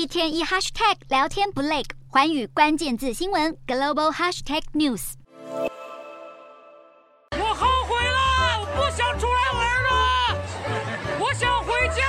一天一 hashtag 聊天不累，环宇关键字新闻 global hashtag news。我后悔了，我不想出来玩了，我想回家。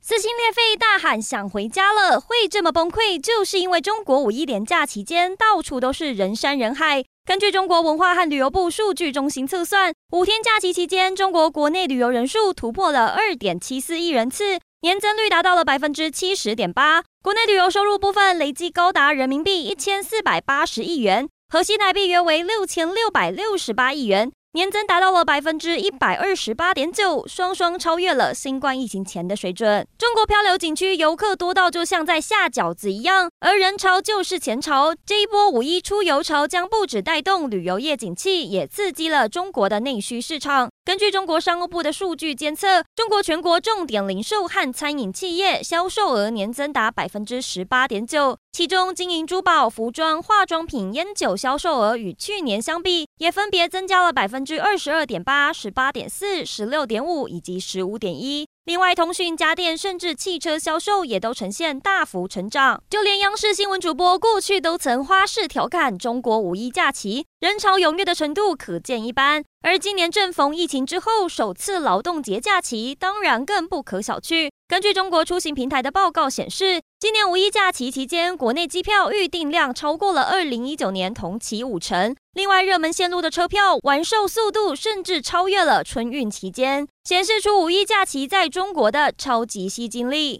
撕心裂肺大喊想回家了，会这么崩溃，就是因为中国五一连假期间到处都是人山人海。根据中国文化和旅游部数据中心测算，五天假期期间，中国国内旅游人数突破了二点七四亿人次，年增率达到了百分之七十点八。国内旅游收入部分累计高达人民币一千四百八十亿元，合新台币约为六千六百六十八亿元。年增达到了百分之一百二十八点九，双双超越了新冠疫情前的水准。中国漂流景区游客多到就像在下饺子一样，而人潮就是钱潮。这一波五一出游潮将不止带动旅游业景气，也刺激了中国的内需市场。根据中国商务部的数据监测，中国全国重点零售和餐饮企业销售额年增达百分之十八点九，其中金银珠宝、服装、化妆品、烟酒销售额与去年相比，也分别增加了百分。分之二十二点八、十八点四、十六点五以及十五点一。另外，通讯、家电甚至汽车销售也都呈现大幅成长。就连央视新闻主播过去都曾花式调侃中国五一假期人潮踊跃的程度可见一斑。而今年正逢疫情之后首次劳动节假期，当然更不可小觑。根据中国出行平台的报告显示，今年五一假期期间，国内机票预订量超过了二零一九年同期五成。另外，热门线路的车票完售速度甚至超越了春运期间，显示出五一假期在中国的超级吸金力。